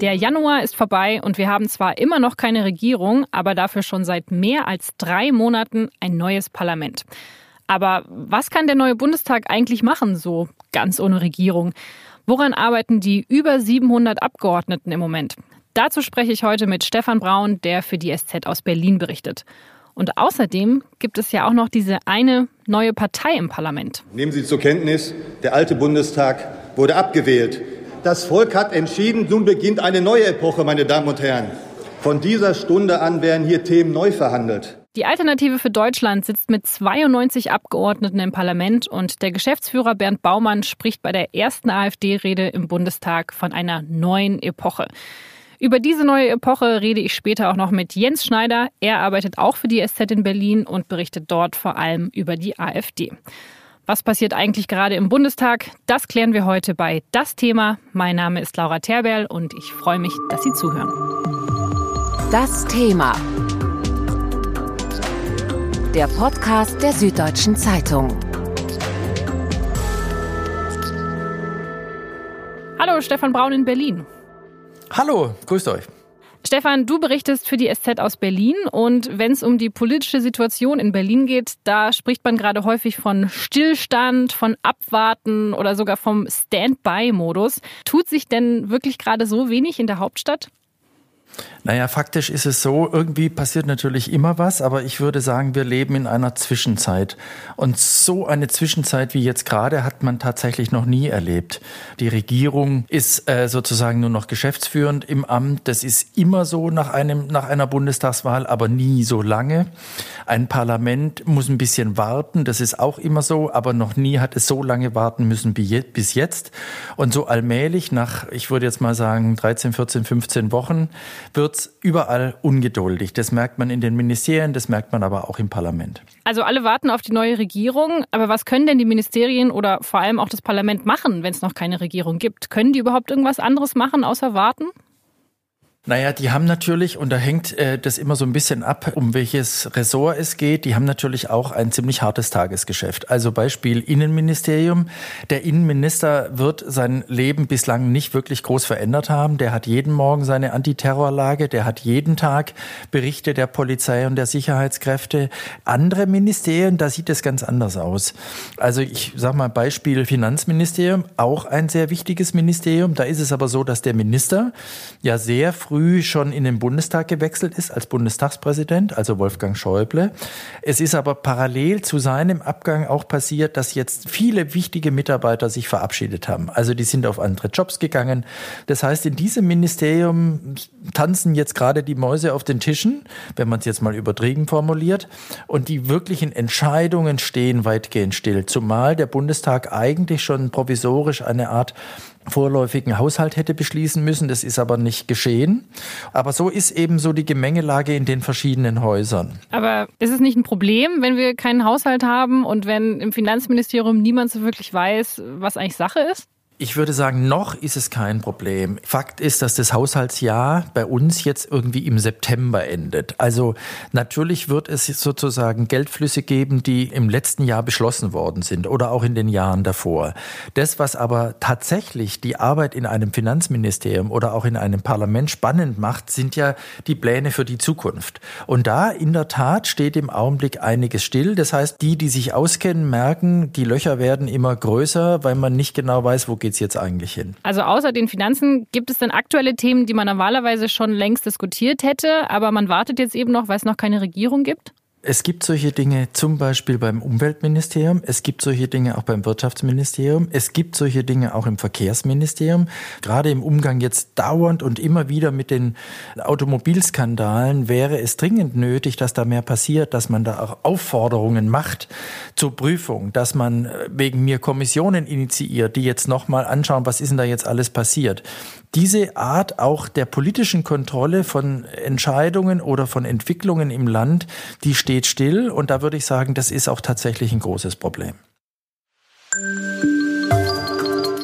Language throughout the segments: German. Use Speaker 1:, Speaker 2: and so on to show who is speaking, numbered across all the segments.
Speaker 1: Der Januar ist vorbei und wir haben zwar immer noch keine Regierung, aber dafür schon seit mehr als drei Monaten ein neues Parlament. Aber was kann der neue Bundestag eigentlich machen, so ganz ohne Regierung? Woran arbeiten die über 700 Abgeordneten im Moment? Dazu spreche ich heute mit Stefan Braun, der für die SZ aus Berlin berichtet. Und außerdem gibt es ja auch noch diese eine neue Partei im Parlament.
Speaker 2: Nehmen Sie zur Kenntnis, der alte Bundestag wurde abgewählt. Das Volk hat entschieden, nun beginnt eine neue Epoche, meine Damen und Herren. Von dieser Stunde an werden hier Themen neu verhandelt.
Speaker 1: Die Alternative für Deutschland sitzt mit 92 Abgeordneten im Parlament und der Geschäftsführer Bernd Baumann spricht bei der ersten AfD-Rede im Bundestag von einer neuen Epoche. Über diese neue Epoche rede ich später auch noch mit Jens Schneider. Er arbeitet auch für die SZ in Berlin und berichtet dort vor allem über die AfD. Was passiert eigentlich gerade im Bundestag? Das klären wir heute bei Das Thema. Mein Name ist Laura Terberl und ich freue mich, dass Sie zuhören.
Speaker 3: Das Thema. Der Podcast der Süddeutschen Zeitung.
Speaker 1: Hallo, Stefan Braun in Berlin.
Speaker 4: Hallo, grüßt euch.
Speaker 1: Stefan, du berichtest für die SZ aus Berlin und wenn es um die politische Situation in Berlin geht, da spricht man gerade häufig von Stillstand, von Abwarten oder sogar vom Standby-Modus. Tut sich denn wirklich gerade so wenig in der Hauptstadt?
Speaker 4: Naja, faktisch ist es so, irgendwie passiert natürlich immer was, aber ich würde sagen, wir leben in einer Zwischenzeit. Und so eine Zwischenzeit wie jetzt gerade hat man tatsächlich noch nie erlebt. Die Regierung ist äh, sozusagen nur noch geschäftsführend im Amt. Das ist immer so nach, einem, nach einer Bundestagswahl, aber nie so lange. Ein Parlament muss ein bisschen warten, das ist auch immer so, aber noch nie hat es so lange warten müssen bis jetzt. Und so allmählich nach, ich würde jetzt mal sagen, 13, 14, 15 Wochen wird wird's überall ungeduldig. Das merkt man in den Ministerien, das merkt man aber auch im Parlament.
Speaker 1: Also alle warten auf die neue Regierung. Aber was können denn die Ministerien oder vor allem auch das Parlament machen, wenn es noch keine Regierung gibt? Können die überhaupt irgendwas anderes machen, außer warten?
Speaker 4: Naja, die haben natürlich, und da hängt äh, das immer so ein bisschen ab, um welches Ressort es geht, die haben natürlich auch ein ziemlich hartes Tagesgeschäft. Also Beispiel Innenministerium. Der Innenminister wird sein Leben bislang nicht wirklich groß verändert haben. Der hat jeden Morgen seine Antiterrorlage, der hat jeden Tag Berichte der Polizei und der Sicherheitskräfte. Andere Ministerien, da sieht es ganz anders aus. Also ich sage mal Beispiel Finanzministerium, auch ein sehr wichtiges Ministerium. Da ist es aber so, dass der Minister ja sehr früh früh schon in den Bundestag gewechselt ist als Bundestagspräsident, also Wolfgang Schäuble. Es ist aber parallel zu seinem Abgang auch passiert, dass jetzt viele wichtige Mitarbeiter sich verabschiedet haben. Also die sind auf andere Jobs gegangen. Das heißt, in diesem Ministerium tanzen jetzt gerade die Mäuse auf den Tischen, wenn man es jetzt mal übertrieben formuliert. Und die wirklichen Entscheidungen stehen weitgehend still. Zumal der Bundestag eigentlich schon provisorisch eine Art vorläufigen Haushalt hätte beschließen müssen. Das ist aber nicht geschehen. Aber so ist eben so die Gemengelage in den verschiedenen Häusern.
Speaker 1: Aber ist es nicht ein Problem, wenn wir keinen Haushalt haben und wenn im Finanzministerium niemand so wirklich weiß, was eigentlich Sache ist?
Speaker 4: Ich würde sagen, noch ist es kein Problem. Fakt ist, dass das Haushaltsjahr bei uns jetzt irgendwie im September endet. Also natürlich wird es sozusagen Geldflüsse geben, die im letzten Jahr beschlossen worden sind oder auch in den Jahren davor. Das, was aber tatsächlich die Arbeit in einem Finanzministerium oder auch in einem Parlament spannend macht, sind ja die Pläne für die Zukunft. Und da in der Tat steht im Augenblick einiges still. Das heißt, die, die sich auskennen, merken, die Löcher werden immer größer, weil man nicht genau weiß, wo geht es jetzt eigentlich hin?
Speaker 1: Also außer den Finanzen gibt es denn aktuelle Themen, die man normalerweise schon längst diskutiert hätte, aber man wartet jetzt eben noch, weil es noch keine Regierung gibt?
Speaker 4: Es gibt solche Dinge zum Beispiel beim Umweltministerium, es gibt solche Dinge auch beim Wirtschaftsministerium, es gibt solche Dinge auch im Verkehrsministerium. Gerade im Umgang jetzt dauernd und immer wieder mit den Automobilskandalen wäre es dringend nötig, dass da mehr passiert, dass man da auch Aufforderungen macht zur Prüfung, dass man äh, wegen mir Kommissionen initiiert, die jetzt nochmal anschauen, was ist denn da jetzt alles passiert diese Art auch der politischen Kontrolle von Entscheidungen oder von Entwicklungen im Land, die steht still. Und da würde ich sagen, das ist auch tatsächlich ein großes Problem.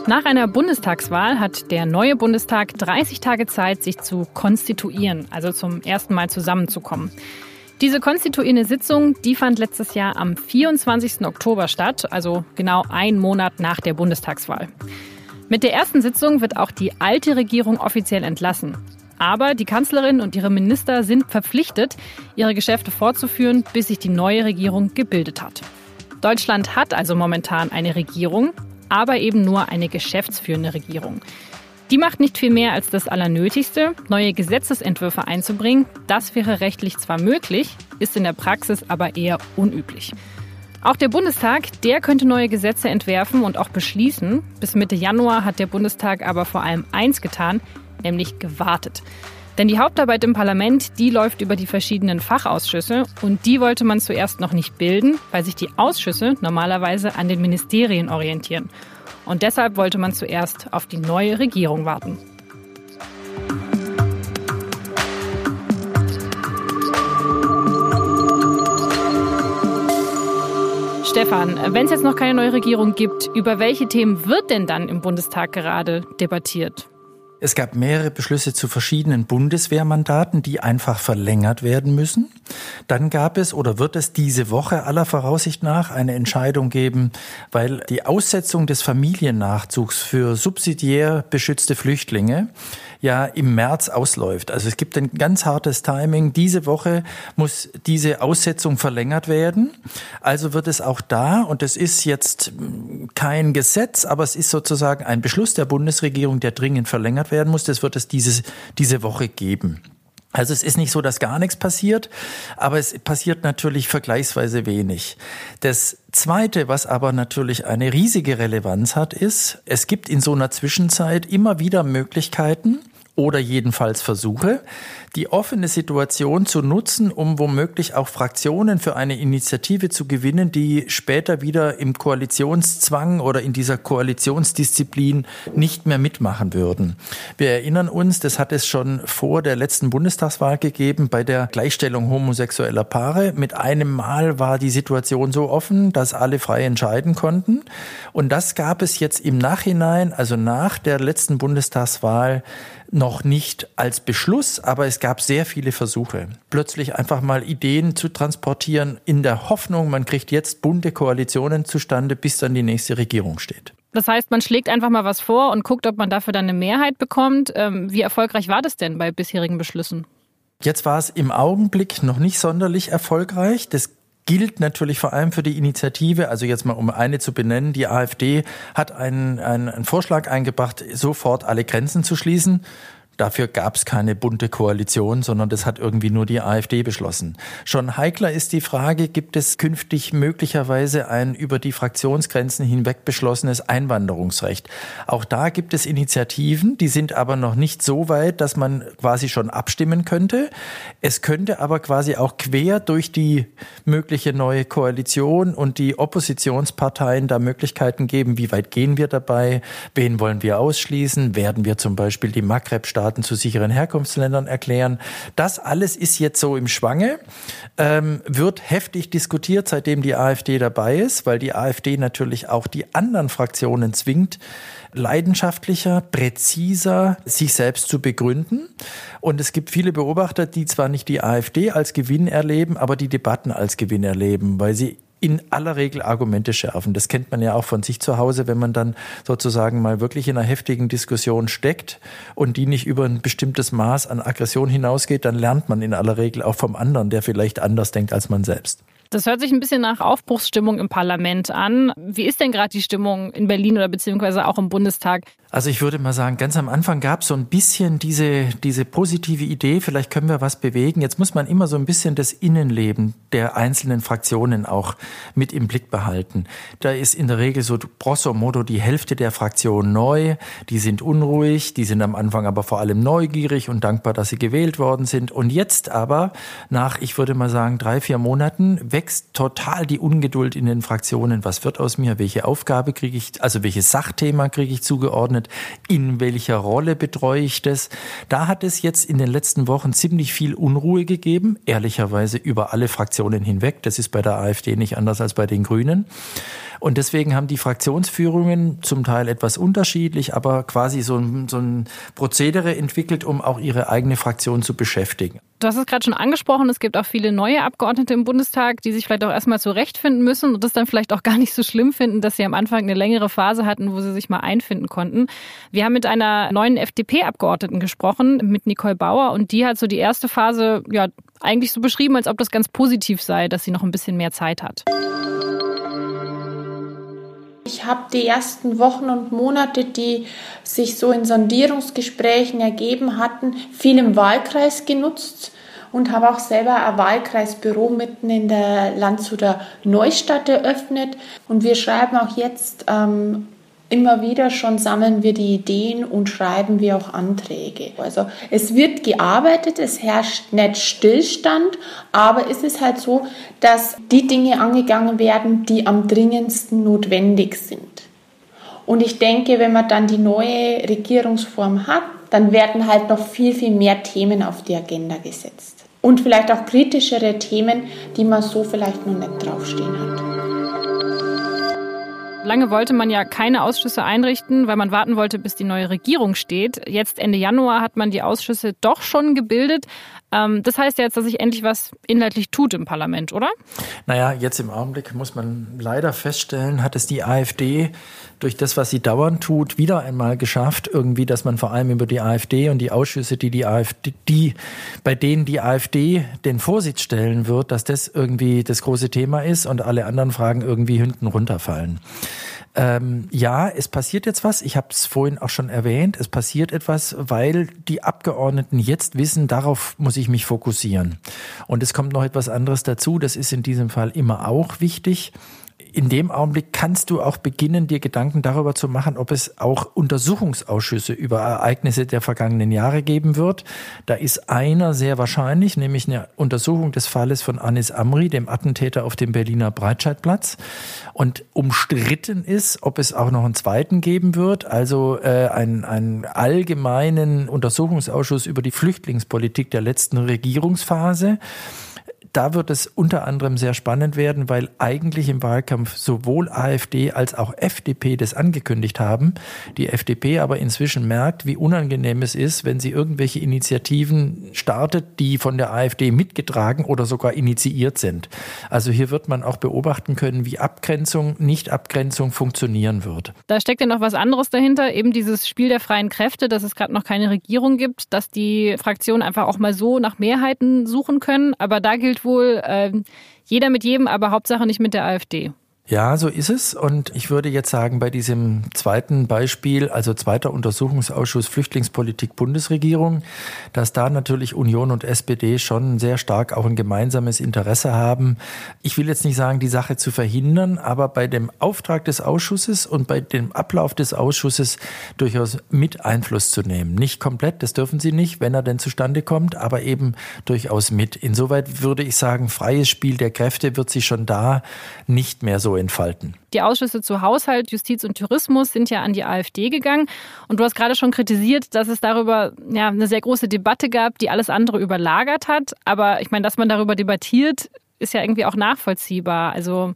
Speaker 1: Nach einer Bundestagswahl hat der neue Bundestag 30 Tage Zeit, sich zu konstituieren, also zum ersten Mal zusammenzukommen. Diese konstituierende Sitzung, die fand letztes Jahr am 24. Oktober statt, also genau einen Monat nach der Bundestagswahl. Mit der ersten Sitzung wird auch die alte Regierung offiziell entlassen. Aber die Kanzlerin und ihre Minister sind verpflichtet, ihre Geschäfte fortzuführen, bis sich die neue Regierung gebildet hat. Deutschland hat also momentan eine Regierung, aber eben nur eine geschäftsführende Regierung. Die macht nicht viel mehr als das Allernötigste, neue Gesetzesentwürfe einzubringen. Das wäre rechtlich zwar möglich, ist in der Praxis aber eher unüblich. Auch der Bundestag, der könnte neue Gesetze entwerfen und auch beschließen. Bis Mitte Januar hat der Bundestag aber vor allem eins getan, nämlich gewartet. Denn die Hauptarbeit im Parlament, die läuft über die verschiedenen Fachausschüsse und die wollte man zuerst noch nicht bilden, weil sich die Ausschüsse normalerweise an den Ministerien orientieren. Und deshalb wollte man zuerst auf die neue Regierung warten. Stefan, wenn es jetzt noch keine neue Regierung gibt, über welche Themen wird denn dann im Bundestag gerade debattiert?
Speaker 4: Es gab mehrere Beschlüsse zu verschiedenen Bundeswehrmandaten, die einfach verlängert werden müssen. Dann gab es oder wird es diese Woche aller Voraussicht nach eine Entscheidung geben, weil die Aussetzung des Familiennachzugs für subsidiär beschützte Flüchtlinge ja im März ausläuft. Also es gibt ein ganz hartes Timing. Diese Woche muss diese Aussetzung verlängert werden. Also wird es auch da, und es ist jetzt kein Gesetz, aber es ist sozusagen ein Beschluss der Bundesregierung, der dringend verlängert werden muss. Das wird es dieses, diese Woche geben. Also es ist nicht so, dass gar nichts passiert, aber es passiert natürlich vergleichsweise wenig. Das Zweite, was aber natürlich eine riesige Relevanz hat, ist, es gibt in so einer Zwischenzeit immer wieder Möglichkeiten, oder jedenfalls Versuche, die offene Situation zu nutzen, um womöglich auch Fraktionen für eine Initiative zu gewinnen, die später wieder im Koalitionszwang oder in dieser Koalitionsdisziplin nicht mehr mitmachen würden. Wir erinnern uns, das hat es schon vor der letzten Bundestagswahl gegeben bei der Gleichstellung homosexueller Paare. Mit einem Mal war die Situation so offen, dass alle frei entscheiden konnten. Und das gab es jetzt im Nachhinein, also nach der letzten Bundestagswahl, noch nicht als Beschluss, aber es gab sehr viele Versuche, plötzlich einfach mal Ideen zu transportieren in der Hoffnung, man kriegt jetzt bunte Koalitionen zustande, bis dann die nächste Regierung steht.
Speaker 1: Das heißt, man schlägt einfach mal was vor und guckt, ob man dafür dann eine Mehrheit bekommt. Ähm, wie erfolgreich war das denn bei bisherigen Beschlüssen?
Speaker 4: Jetzt war es im Augenblick noch nicht sonderlich erfolgreich. Das gilt natürlich vor allem für die Initiative, also jetzt mal um eine zu benennen, die AfD hat einen, einen, einen Vorschlag eingebracht, sofort alle Grenzen zu schließen. Dafür gab es keine bunte Koalition, sondern das hat irgendwie nur die AfD beschlossen. Schon heikler ist die Frage, gibt es künftig möglicherweise ein über die Fraktionsgrenzen hinweg beschlossenes Einwanderungsrecht? Auch da gibt es Initiativen, die sind aber noch nicht so weit, dass man quasi schon abstimmen könnte. Es könnte aber quasi auch quer durch die mögliche neue Koalition und die Oppositionsparteien da Möglichkeiten geben, wie weit gehen wir dabei, wen wollen wir ausschließen, werden wir zum Beispiel die Maghreb-Staaten Staaten zu sicheren Herkunftsländern erklären. Das alles ist jetzt so im Schwange, ähm, wird heftig diskutiert, seitdem die AfD dabei ist, weil die AfD natürlich auch die anderen Fraktionen zwingt, leidenschaftlicher, präziser sich selbst zu begründen. Und es gibt viele Beobachter, die zwar nicht die AfD als Gewinn erleben, aber die Debatten als Gewinn erleben, weil sie in aller Regel Argumente schärfen. Das kennt man ja auch von sich zu Hause, wenn man dann sozusagen mal wirklich in einer heftigen Diskussion steckt und die nicht über ein bestimmtes Maß an Aggression hinausgeht, dann lernt man in aller Regel auch vom anderen, der vielleicht anders denkt als man selbst.
Speaker 1: Das hört sich ein bisschen nach Aufbruchsstimmung im Parlament an. Wie ist denn gerade die Stimmung in Berlin oder beziehungsweise auch im Bundestag?
Speaker 4: Also ich würde mal sagen, ganz am Anfang gab es so ein bisschen diese, diese positive Idee, vielleicht können wir was bewegen. Jetzt muss man immer so ein bisschen das Innenleben der einzelnen Fraktionen auch mit im Blick behalten. Da ist in der Regel so grosso modo die Hälfte der Fraktion neu, die sind unruhig, die sind am Anfang aber vor allem neugierig und dankbar, dass sie gewählt worden sind. Und jetzt aber, nach, ich würde mal sagen, drei, vier Monaten, wächst total die Ungeduld in den Fraktionen. Was wird aus mir? Welche Aufgabe kriege ich, also welches Sachthema kriege ich zugeordnet? Geordnet, in welcher Rolle betreue ich das. Da hat es jetzt in den letzten Wochen ziemlich viel Unruhe gegeben, ehrlicherweise über alle Fraktionen hinweg. Das ist bei der AfD nicht anders als bei den Grünen. Und deswegen haben die Fraktionsführungen zum Teil etwas unterschiedlich, aber quasi so ein, so ein Prozedere entwickelt, um auch ihre eigene Fraktion zu beschäftigen.
Speaker 1: Du hast es gerade schon angesprochen, es gibt auch viele neue Abgeordnete im Bundestag, die sich vielleicht auch erstmal zurechtfinden müssen und das dann vielleicht auch gar nicht so schlimm finden, dass sie am Anfang eine längere Phase hatten, wo sie sich mal einfinden konnten. Wir haben mit einer neuen FDP-Abgeordneten gesprochen, mit Nicole Bauer, und die hat so die erste Phase ja eigentlich so beschrieben, als ob das ganz positiv sei, dass sie noch ein bisschen mehr Zeit hat.
Speaker 5: Habe die ersten Wochen und Monate, die sich so in Sondierungsgesprächen ergeben hatten, viel im Wahlkreis genutzt und habe auch selber ein Wahlkreisbüro mitten in der Landshuter Neustadt eröffnet. Und wir schreiben auch jetzt ähm, immer wieder schon sammeln wir die Ideen und schreiben wir auch Anträge. Also es wird gearbeitet, es herrscht nicht Stillstand, aber es ist halt so, dass die Dinge angegangen werden, die am dringendsten notwendig sind. Und ich denke, wenn man dann die neue Regierungsform hat, dann werden halt noch viel, viel mehr Themen auf die Agenda gesetzt. Und vielleicht auch kritischere Themen, die man so vielleicht noch nicht draufstehen hat.
Speaker 1: Lange wollte man ja keine Ausschüsse einrichten, weil man warten wollte, bis die neue Regierung steht. Jetzt Ende Januar hat man die Ausschüsse doch schon gebildet. Ähm, das heißt ja jetzt, dass sich endlich was inhaltlich tut im Parlament, oder?
Speaker 4: Naja, jetzt im Augenblick muss man leider feststellen, hat es die AfD durch das, was sie dauernd tut, wieder einmal geschafft, irgendwie, dass man vor allem über die AfD und die Ausschüsse, die die AfD, die, bei denen die AfD den Vorsitz stellen wird, dass das irgendwie das große Thema ist und alle anderen Fragen irgendwie hinten runterfallen. Ähm, ja, es passiert jetzt was. Ich habe es vorhin auch schon erwähnt. Es passiert etwas, weil die Abgeordneten jetzt wissen, darauf muss ich mich fokussieren. Und es kommt noch etwas anderes dazu. Das ist in diesem Fall immer auch wichtig in dem Augenblick kannst du auch beginnen, dir Gedanken darüber zu machen, ob es auch Untersuchungsausschüsse über Ereignisse der vergangenen Jahre geben wird. Da ist einer sehr wahrscheinlich, nämlich eine Untersuchung des Falles von Anis Amri, dem Attentäter auf dem Berliner Breitscheidplatz. Und umstritten ist, ob es auch noch einen zweiten geben wird, also äh, einen, einen allgemeinen Untersuchungsausschuss über die Flüchtlingspolitik der letzten Regierungsphase da wird es unter anderem sehr spannend werden, weil eigentlich im Wahlkampf sowohl AfD als auch FDP das angekündigt haben. Die FDP aber inzwischen merkt, wie unangenehm es ist, wenn sie irgendwelche Initiativen startet, die von der AfD mitgetragen oder sogar initiiert sind. Also hier wird man auch beobachten können, wie Abgrenzung, Nicht-Abgrenzung funktionieren wird.
Speaker 1: Da steckt ja noch was anderes dahinter, eben dieses Spiel der freien Kräfte, dass es gerade noch keine Regierung gibt, dass die Fraktionen einfach auch mal so nach Mehrheiten suchen können. Aber da gilt wohl äh, jeder mit jedem, aber Hauptsache nicht mit der AfD.
Speaker 4: Ja, so ist es. Und ich würde jetzt sagen, bei diesem zweiten Beispiel, also zweiter Untersuchungsausschuss Flüchtlingspolitik Bundesregierung, dass da natürlich Union und SPD schon sehr stark auch ein gemeinsames Interesse haben. Ich will jetzt nicht sagen, die Sache zu verhindern, aber bei dem Auftrag des Ausschusses und bei dem Ablauf des Ausschusses durchaus mit Einfluss zu nehmen. Nicht komplett, das dürfen sie nicht, wenn er denn zustande kommt, aber eben durchaus mit. Insoweit würde ich sagen, freies Spiel der Kräfte wird sich schon da nicht mehr so entfalten.
Speaker 1: Die Ausschüsse zu Haushalt, Justiz und Tourismus sind ja an die AfD gegangen. Und du hast gerade schon kritisiert, dass es darüber ja, eine sehr große Debatte gab, die alles andere überlagert hat. Aber ich meine, dass man darüber debattiert, ist ja irgendwie auch nachvollziehbar. Also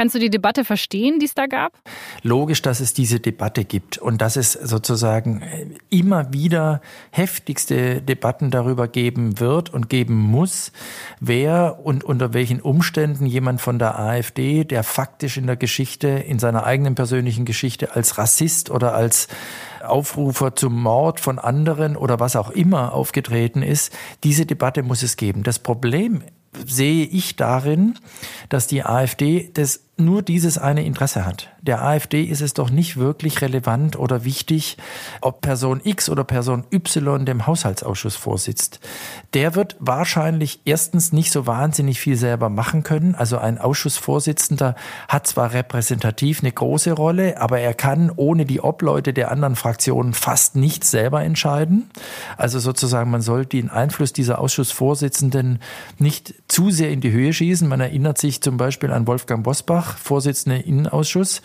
Speaker 1: Kannst du die Debatte verstehen, die es da gab?
Speaker 4: Logisch, dass es diese Debatte gibt und dass es sozusagen immer wieder heftigste Debatten darüber geben wird und geben muss, wer und unter welchen Umständen jemand von der AfD, der faktisch in der Geschichte, in seiner eigenen persönlichen Geschichte als Rassist oder als Aufrufer zum Mord von anderen oder was auch immer aufgetreten ist, diese Debatte muss es geben. Das Problem sehe ich darin, dass die AfD das nur dieses eine Interesse hat. Der AfD ist es doch nicht wirklich relevant oder wichtig, ob Person X oder Person Y dem Haushaltsausschuss vorsitzt. Der wird wahrscheinlich erstens nicht so wahnsinnig viel selber machen können. Also ein Ausschussvorsitzender hat zwar repräsentativ eine große Rolle, aber er kann ohne die Obleute der anderen Fraktionen fast nichts selber entscheiden. Also sozusagen, man soll den Einfluss dieser Ausschussvorsitzenden nicht zu sehr in die Höhe schießen. Man erinnert sich zum Beispiel an Wolfgang Bosbach, Vorsitzende Innenausschuss.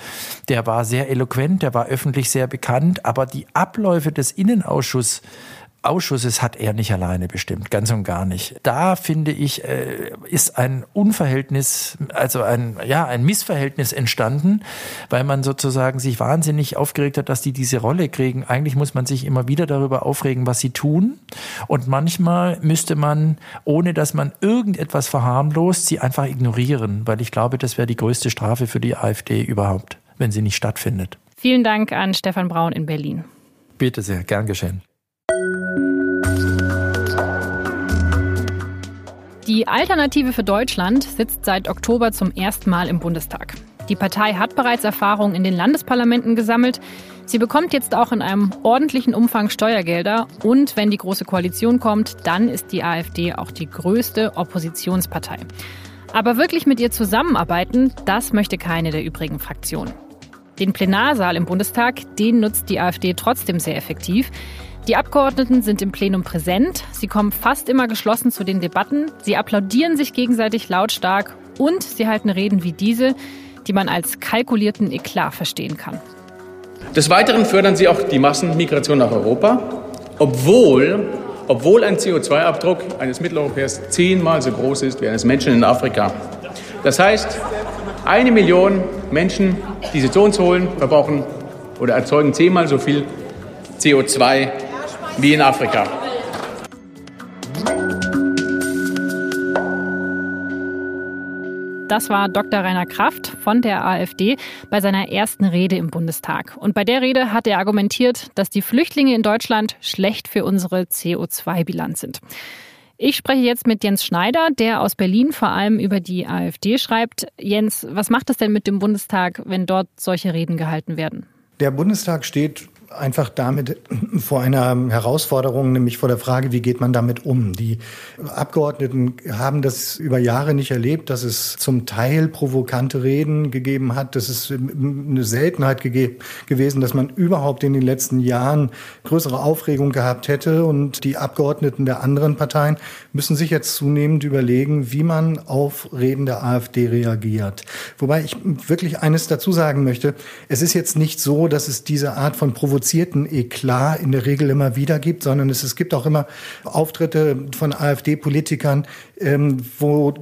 Speaker 4: Der war sehr eloquent, der war öffentlich sehr bekannt, aber die Abläufe des Innenausschusses Ausschusses hat er nicht alleine bestimmt, ganz und gar nicht. Da finde ich, äh, ist ein Unverhältnis, also ein, ja, ein Missverhältnis entstanden, weil man sozusagen sich wahnsinnig aufgeregt hat, dass die diese Rolle kriegen. Eigentlich muss man sich immer wieder darüber aufregen, was sie tun. Und manchmal müsste man, ohne dass man irgendetwas verharmlost, sie einfach ignorieren, weil ich glaube, das wäre die größte Strafe für die AfD überhaupt, wenn sie nicht stattfindet.
Speaker 1: Vielen Dank an Stefan Braun in Berlin.
Speaker 4: Bitte sehr, gern geschehen.
Speaker 1: Die Alternative für Deutschland sitzt seit Oktober zum ersten Mal im Bundestag. Die Partei hat bereits Erfahrung in den Landesparlamenten gesammelt. Sie bekommt jetzt auch in einem ordentlichen Umfang Steuergelder. Und wenn die Große Koalition kommt, dann ist die AfD auch die größte Oppositionspartei. Aber wirklich mit ihr zusammenarbeiten, das möchte keine der übrigen Fraktionen. Den Plenarsaal im Bundestag, den nutzt die AfD trotzdem sehr effektiv. Die Abgeordneten sind im Plenum präsent, sie kommen fast immer geschlossen zu den Debatten, sie applaudieren sich gegenseitig lautstark und sie halten Reden wie diese, die man als kalkulierten Eklat verstehen kann.
Speaker 6: Des Weiteren fördern sie auch die Massenmigration nach Europa, obwohl, obwohl ein CO2-Abdruck eines Mitteleuropäers zehnmal so groß ist wie eines Menschen in Afrika. Das heißt, eine Million Menschen, die sie zu uns holen, verbrauchen oder erzeugen zehnmal so viel CO2 wie in Afrika.
Speaker 1: Das war Dr. Rainer Kraft von der AfD bei seiner ersten Rede im Bundestag. Und bei der Rede hat er argumentiert, dass die Flüchtlinge in Deutschland schlecht für unsere CO2-Bilanz sind. Ich spreche jetzt mit Jens Schneider, der aus Berlin vor allem über die AfD schreibt. Jens, was macht es denn mit dem Bundestag, wenn dort solche Reden gehalten werden?
Speaker 7: Der Bundestag steht einfach damit vor einer Herausforderung, nämlich vor der Frage, wie geht man damit um? Die Abgeordneten haben das über Jahre nicht erlebt, dass es zum Teil provokante Reden gegeben hat. Das ist eine Seltenheit gewesen, dass man überhaupt in den letzten Jahren größere Aufregung gehabt hätte. Und die Abgeordneten der anderen Parteien müssen sich jetzt zunehmend überlegen, wie man auf Reden der AfD reagiert. Wobei ich wirklich eines dazu sagen möchte. Es ist jetzt nicht so, dass es diese Art von Provokation provozierten Eklat in der Regel immer wieder gibt, sondern es, es gibt auch immer Auftritte von AfD-Politikern, ähm, wo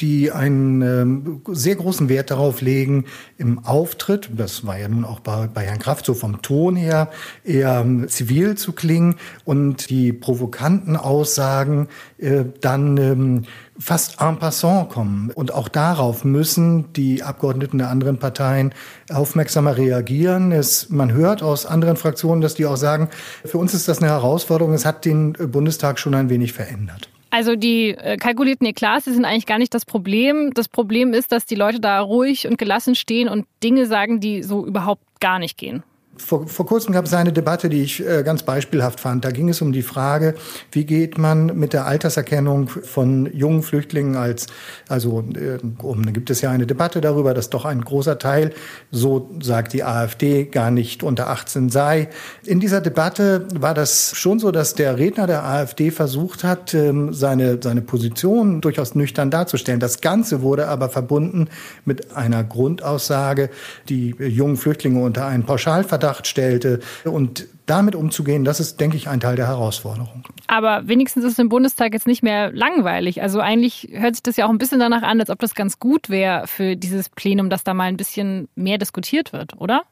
Speaker 7: die einen ähm, sehr großen Wert darauf legen, im Auftritt, das war ja nun auch bei, bei Herrn Kraft so vom Ton her, eher ähm, zivil zu klingen und die provokanten Aussagen äh, dann ähm, fast en passant kommen. Und auch darauf müssen die Abgeordneten der anderen Parteien aufmerksamer reagieren. Es, man hört aus anderen Fraktionen, dass die auch sagen, für uns ist das eine Herausforderung. Es hat den Bundestag schon ein wenig verändert.
Speaker 1: Also die äh, kalkulierten Eklats, die sind eigentlich gar nicht das Problem. Das Problem ist, dass die Leute da ruhig und gelassen stehen und Dinge sagen, die so überhaupt gar nicht gehen.
Speaker 7: Vor, vor kurzem gab es eine Debatte, die ich äh, ganz beispielhaft fand. Da ging es um die Frage, wie geht man mit der Alterserkennung von jungen Flüchtlingen als, also äh, um, da gibt es ja eine Debatte darüber, dass doch ein großer Teil, so sagt die AfD, gar nicht unter 18 sei. In dieser Debatte war das schon so, dass der Redner der AfD versucht hat, ähm, seine, seine Position durchaus nüchtern darzustellen. Das Ganze wurde aber verbunden mit einer Grundaussage, die jungen Flüchtlinge unter einen Pauschalverdacht Verdacht stellte. Und damit umzugehen, das ist, denke ich, ein Teil der Herausforderung.
Speaker 1: Aber wenigstens ist im Bundestag jetzt nicht mehr langweilig. Also eigentlich hört sich das ja auch ein bisschen danach an, als ob das ganz gut wäre für dieses Plenum, dass da mal ein bisschen mehr diskutiert wird, oder?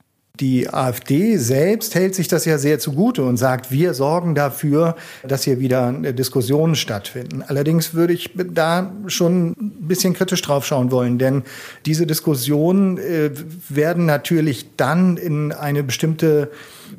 Speaker 7: Die AfD selbst hält sich das ja sehr zugute und sagt, wir sorgen dafür, dass hier wieder Diskussionen stattfinden. Allerdings würde ich da schon ein bisschen kritisch draufschauen wollen, denn diese Diskussionen äh, werden natürlich dann in eine bestimmte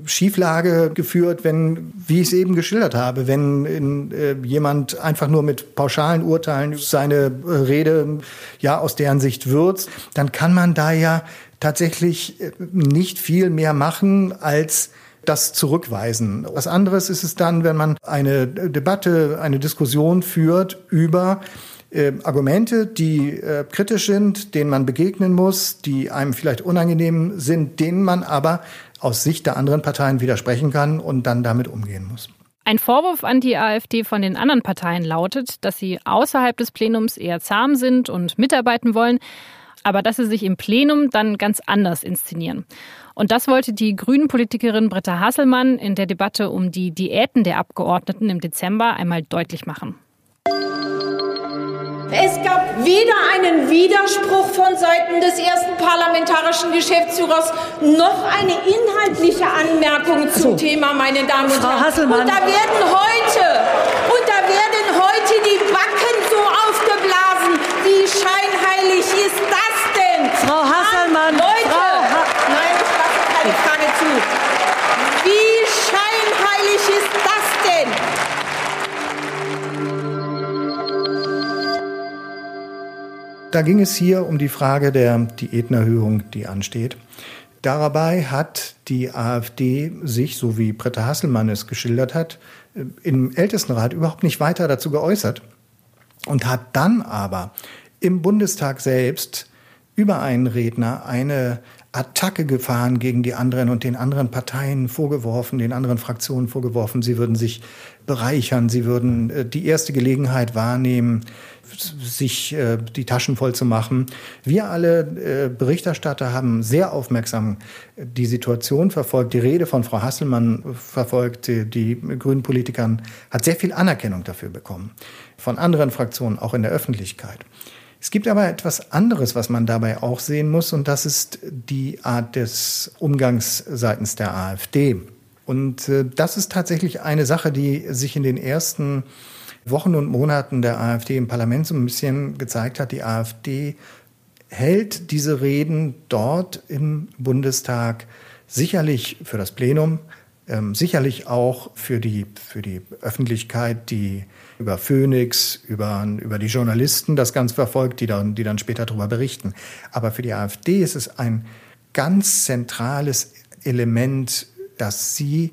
Speaker 7: Schieflage geführt, wenn, wie ich es eben geschildert habe, wenn in, äh, jemand einfach nur mit pauschalen Urteilen seine äh, Rede ja aus deren Sicht würzt, dann kann man da ja tatsächlich äh, nicht viel mehr machen als das zurückweisen. Was anderes ist es dann, wenn man eine Debatte, eine Diskussion führt über äh, Argumente, die äh, kritisch sind, denen man begegnen muss, die einem vielleicht unangenehm sind, denen man aber aus Sicht der anderen Parteien widersprechen kann und dann damit umgehen muss.
Speaker 1: Ein Vorwurf an die AfD von den anderen Parteien lautet, dass sie außerhalb des Plenums eher zahm sind und mitarbeiten wollen aber dass sie sich im Plenum dann ganz anders inszenieren. Und das wollte die Grünen-Politikerin Britta Hasselmann in der Debatte um die Diäten der Abgeordneten im Dezember einmal deutlich machen.
Speaker 8: Es gab weder einen Widerspruch von Seiten des ersten parlamentarischen Geschäftsführers noch eine inhaltliche Anmerkung zum so. Thema, meine Damen und Herren.
Speaker 9: Hasselmann.
Speaker 8: Und da werden heute und da werden heute die Backen so aufgeblasen. Wie scheinheilig ist das denn?
Speaker 9: Frau Hasselmann.
Speaker 8: Leute, Frau ha nein, ich lasse keine Frage zu. Wie scheinheilig ist das denn?
Speaker 7: Da ging es hier um die Frage der Diätenerhöhung, die ansteht. Dabei hat die AfD sich, so wie Britta Hasselmann es geschildert hat, im Ältestenrat überhaupt nicht weiter dazu geäußert und hat dann aber im Bundestag selbst über einen Redner eine Attacke gefahren gegen die anderen und den anderen Parteien vorgeworfen, den anderen Fraktionen vorgeworfen, sie würden sich bereichern, sie würden äh, die erste Gelegenheit wahrnehmen, sich äh, die Taschen voll zu machen. Wir alle äh, Berichterstatter haben sehr aufmerksam die Situation verfolgt, die Rede von Frau Hasselmann verfolgt, die, grünen Politikern hat sehr viel Anerkennung dafür bekommen, von anderen Fraktionen, auch in der Öffentlichkeit. Es gibt aber etwas anderes, was man dabei auch sehen muss, und das ist die Art des Umgangs seitens der AfD. Und äh, das ist tatsächlich eine Sache, die sich in den ersten Wochen und Monaten der AfD im Parlament so ein bisschen gezeigt hat. Die AfD hält diese Reden dort im Bundestag sicherlich für das Plenum, ähm, sicherlich auch für die, für die Öffentlichkeit, die über Phoenix, über, über die Journalisten das Ganze verfolgt, die dann, die dann später darüber berichten. Aber für die AfD ist es ein ganz zentrales Element, dass sie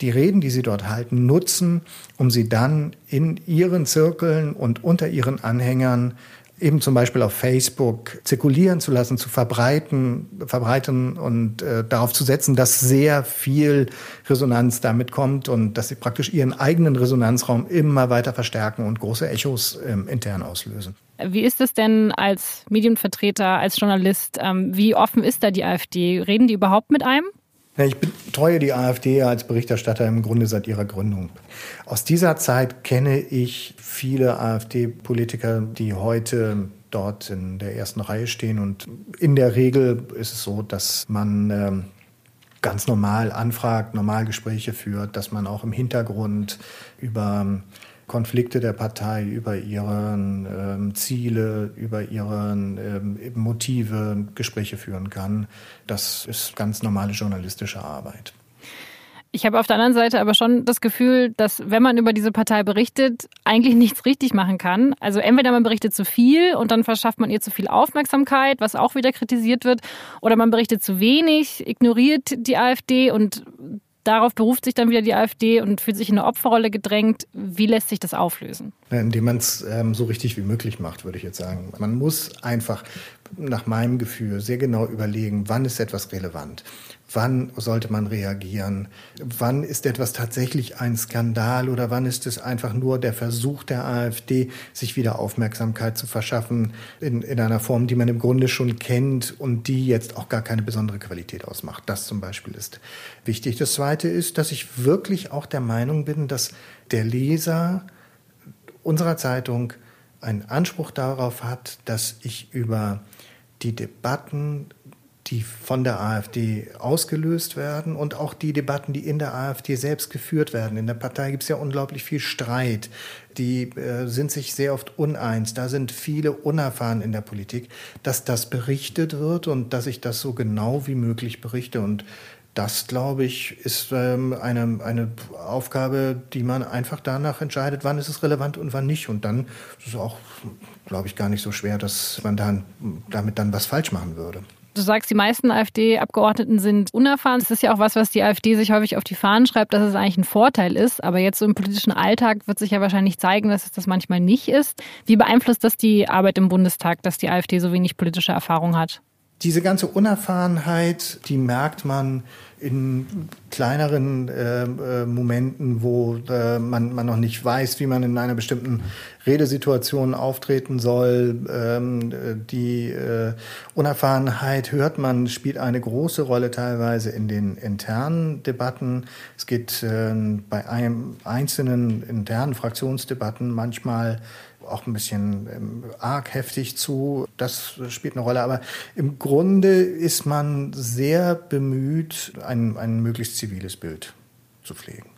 Speaker 7: die Reden, die sie dort halten, nutzen, um sie dann in ihren Zirkeln und unter ihren Anhängern eben zum Beispiel auf Facebook zirkulieren zu lassen, zu verbreiten, verbreiten und äh, darauf zu setzen, dass sehr viel Resonanz damit kommt und dass sie praktisch ihren eigenen Resonanzraum immer weiter verstärken und große Echos ähm, intern auslösen.
Speaker 1: Wie ist es denn als Medienvertreter, als Journalist? Ähm, wie offen ist da die AfD? Reden die überhaupt mit einem?
Speaker 7: Ich betreue die AfD als Berichterstatter im Grunde seit ihrer Gründung. Aus dieser Zeit kenne ich viele AfD-Politiker, die heute dort in der ersten Reihe stehen. Und in der Regel ist es so, dass man ähm, ganz normal anfragt, normal Gespräche führt, dass man auch im Hintergrund über Konflikte der Partei, über ihre ähm, Ziele, über ihre ähm, Motive Gespräche führen kann. Das ist ganz normale journalistische Arbeit.
Speaker 1: Ich habe auf der anderen Seite aber schon das Gefühl, dass wenn man über diese Partei berichtet, eigentlich nichts richtig machen kann. Also entweder man berichtet zu viel und dann verschafft man ihr zu viel Aufmerksamkeit, was auch wieder kritisiert wird, oder man berichtet zu wenig, ignoriert die AfD und darauf beruft sich dann wieder die AfD und fühlt sich in eine Opferrolle gedrängt. Wie lässt sich das auflösen?
Speaker 7: Indem man es ähm, so richtig wie möglich macht, würde ich jetzt sagen. Man muss einfach nach meinem Gefühl sehr genau überlegen, wann ist etwas relevant. Wann sollte man reagieren? Wann ist etwas tatsächlich ein Skandal oder wann ist es einfach nur der Versuch der AfD, sich wieder Aufmerksamkeit zu verschaffen in, in einer Form, die man im Grunde schon kennt und die jetzt auch gar keine besondere Qualität ausmacht? Das zum Beispiel ist wichtig. Das Zweite ist, dass ich wirklich auch der Meinung bin, dass der Leser unserer Zeitung einen Anspruch darauf hat, dass ich über die Debatten die von der AfD ausgelöst werden und auch die Debatten, die in der AfD selbst geführt werden. In der Partei gibt es ja unglaublich viel Streit. Die äh, sind sich sehr oft uneins. Da sind viele unerfahren in der Politik, dass das berichtet wird und dass ich das so genau wie möglich berichte. Und das, glaube ich, ist ähm, eine, eine Aufgabe, die man einfach danach entscheidet, wann ist es relevant und wann nicht. Und dann ist es auch, glaube ich, gar nicht so schwer, dass man dann, damit dann was falsch machen würde.
Speaker 1: Du sagst, die meisten AfD-Abgeordneten sind unerfahren. Das ist ja auch was, was die AfD sich häufig auf die Fahnen schreibt, dass es eigentlich ein Vorteil ist. Aber jetzt so im politischen Alltag wird sich ja wahrscheinlich zeigen, dass es das manchmal nicht ist. Wie beeinflusst das die Arbeit im Bundestag, dass die AfD so wenig politische Erfahrung hat?
Speaker 7: Diese ganze Unerfahrenheit, die merkt man in kleineren äh, äh, Momenten, wo äh, man, man noch nicht weiß, wie man in einer bestimmten Redesituation auftreten soll. Ähm, die äh, Unerfahrenheit hört man, spielt eine große Rolle teilweise in den internen Debatten. Es geht äh, bei einem einzelnen internen Fraktionsdebatten manchmal auch ein bisschen ähm, arg heftig zu. Das spielt eine Rolle. Aber im Grunde ist man sehr bemüht, ein, ein möglichst ziviles Bild zu pflegen.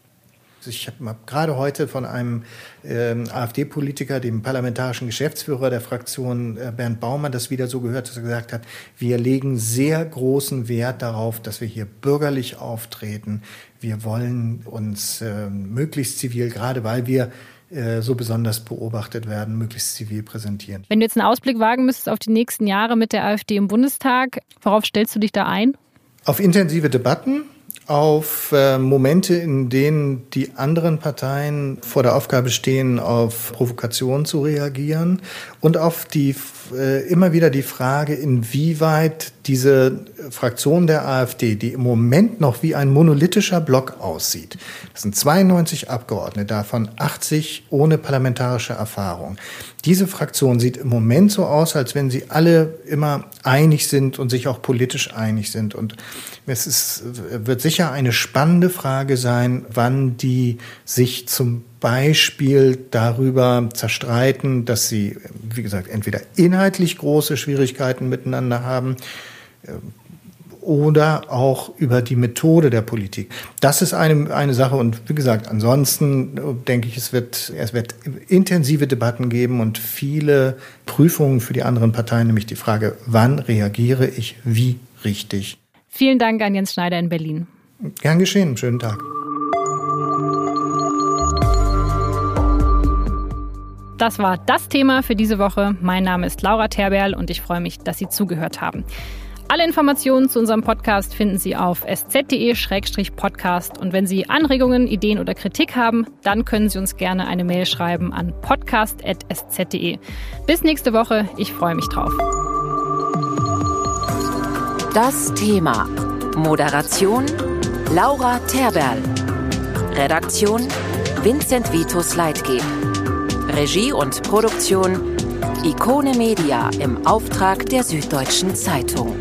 Speaker 7: Ich habe gerade heute von einem ähm, AfD-Politiker, dem parlamentarischen Geschäftsführer der Fraktion äh, Bernd Baumann, das wieder so gehört, dass er gesagt hat, wir legen sehr großen Wert darauf, dass wir hier bürgerlich auftreten. Wir wollen uns äh, möglichst zivil, gerade weil wir äh, so besonders beobachtet werden, möglichst zivil präsentieren.
Speaker 1: Wenn du jetzt einen Ausblick wagen müsstest auf die nächsten Jahre mit der AfD im Bundestag, worauf stellst du dich da ein?
Speaker 7: Auf intensive Debatten, auf äh, Momente, in denen die anderen Parteien vor der Aufgabe stehen, auf Provokation zu reagieren und auf die äh, immer wieder die Frage, inwieweit diese Fraktion der AfD, die im Moment noch wie ein monolithischer Block aussieht, das sind 92 Abgeordnete, davon 80 ohne parlamentarische Erfahrung. Diese Fraktion sieht im Moment so aus, als wenn sie alle immer einig sind und sich auch politisch einig sind. Und es ist, wird sicher eine spannende Frage sein, wann die sich zum Beispiel darüber zerstreiten, dass sie, wie gesagt, entweder inhaltlich große Schwierigkeiten miteinander haben oder auch über die Methode der Politik. Das ist eine, eine Sache und wie gesagt, ansonsten äh, denke ich, es wird, es wird intensive Debatten geben und viele Prüfungen für die anderen Parteien, nämlich die Frage, wann reagiere ich wie richtig.
Speaker 1: Vielen Dank an Jens Schneider in Berlin.
Speaker 7: Gern geschehen, schönen Tag.
Speaker 1: Das war das Thema für diese Woche. Mein Name ist Laura Terberl und ich freue mich, dass Sie zugehört haben. Alle Informationen zu unserem Podcast finden Sie auf sz.de-podcast. Und wenn Sie Anregungen, Ideen oder Kritik haben, dann können Sie uns gerne eine Mail schreiben an podcast.sz.de. Bis nächste Woche. Ich freue mich drauf.
Speaker 3: Das Thema. Moderation Laura Terberl. Redaktion Vincent Vitus Leitgeb. Regie und Produktion Ikone Media im Auftrag der Süddeutschen Zeitung.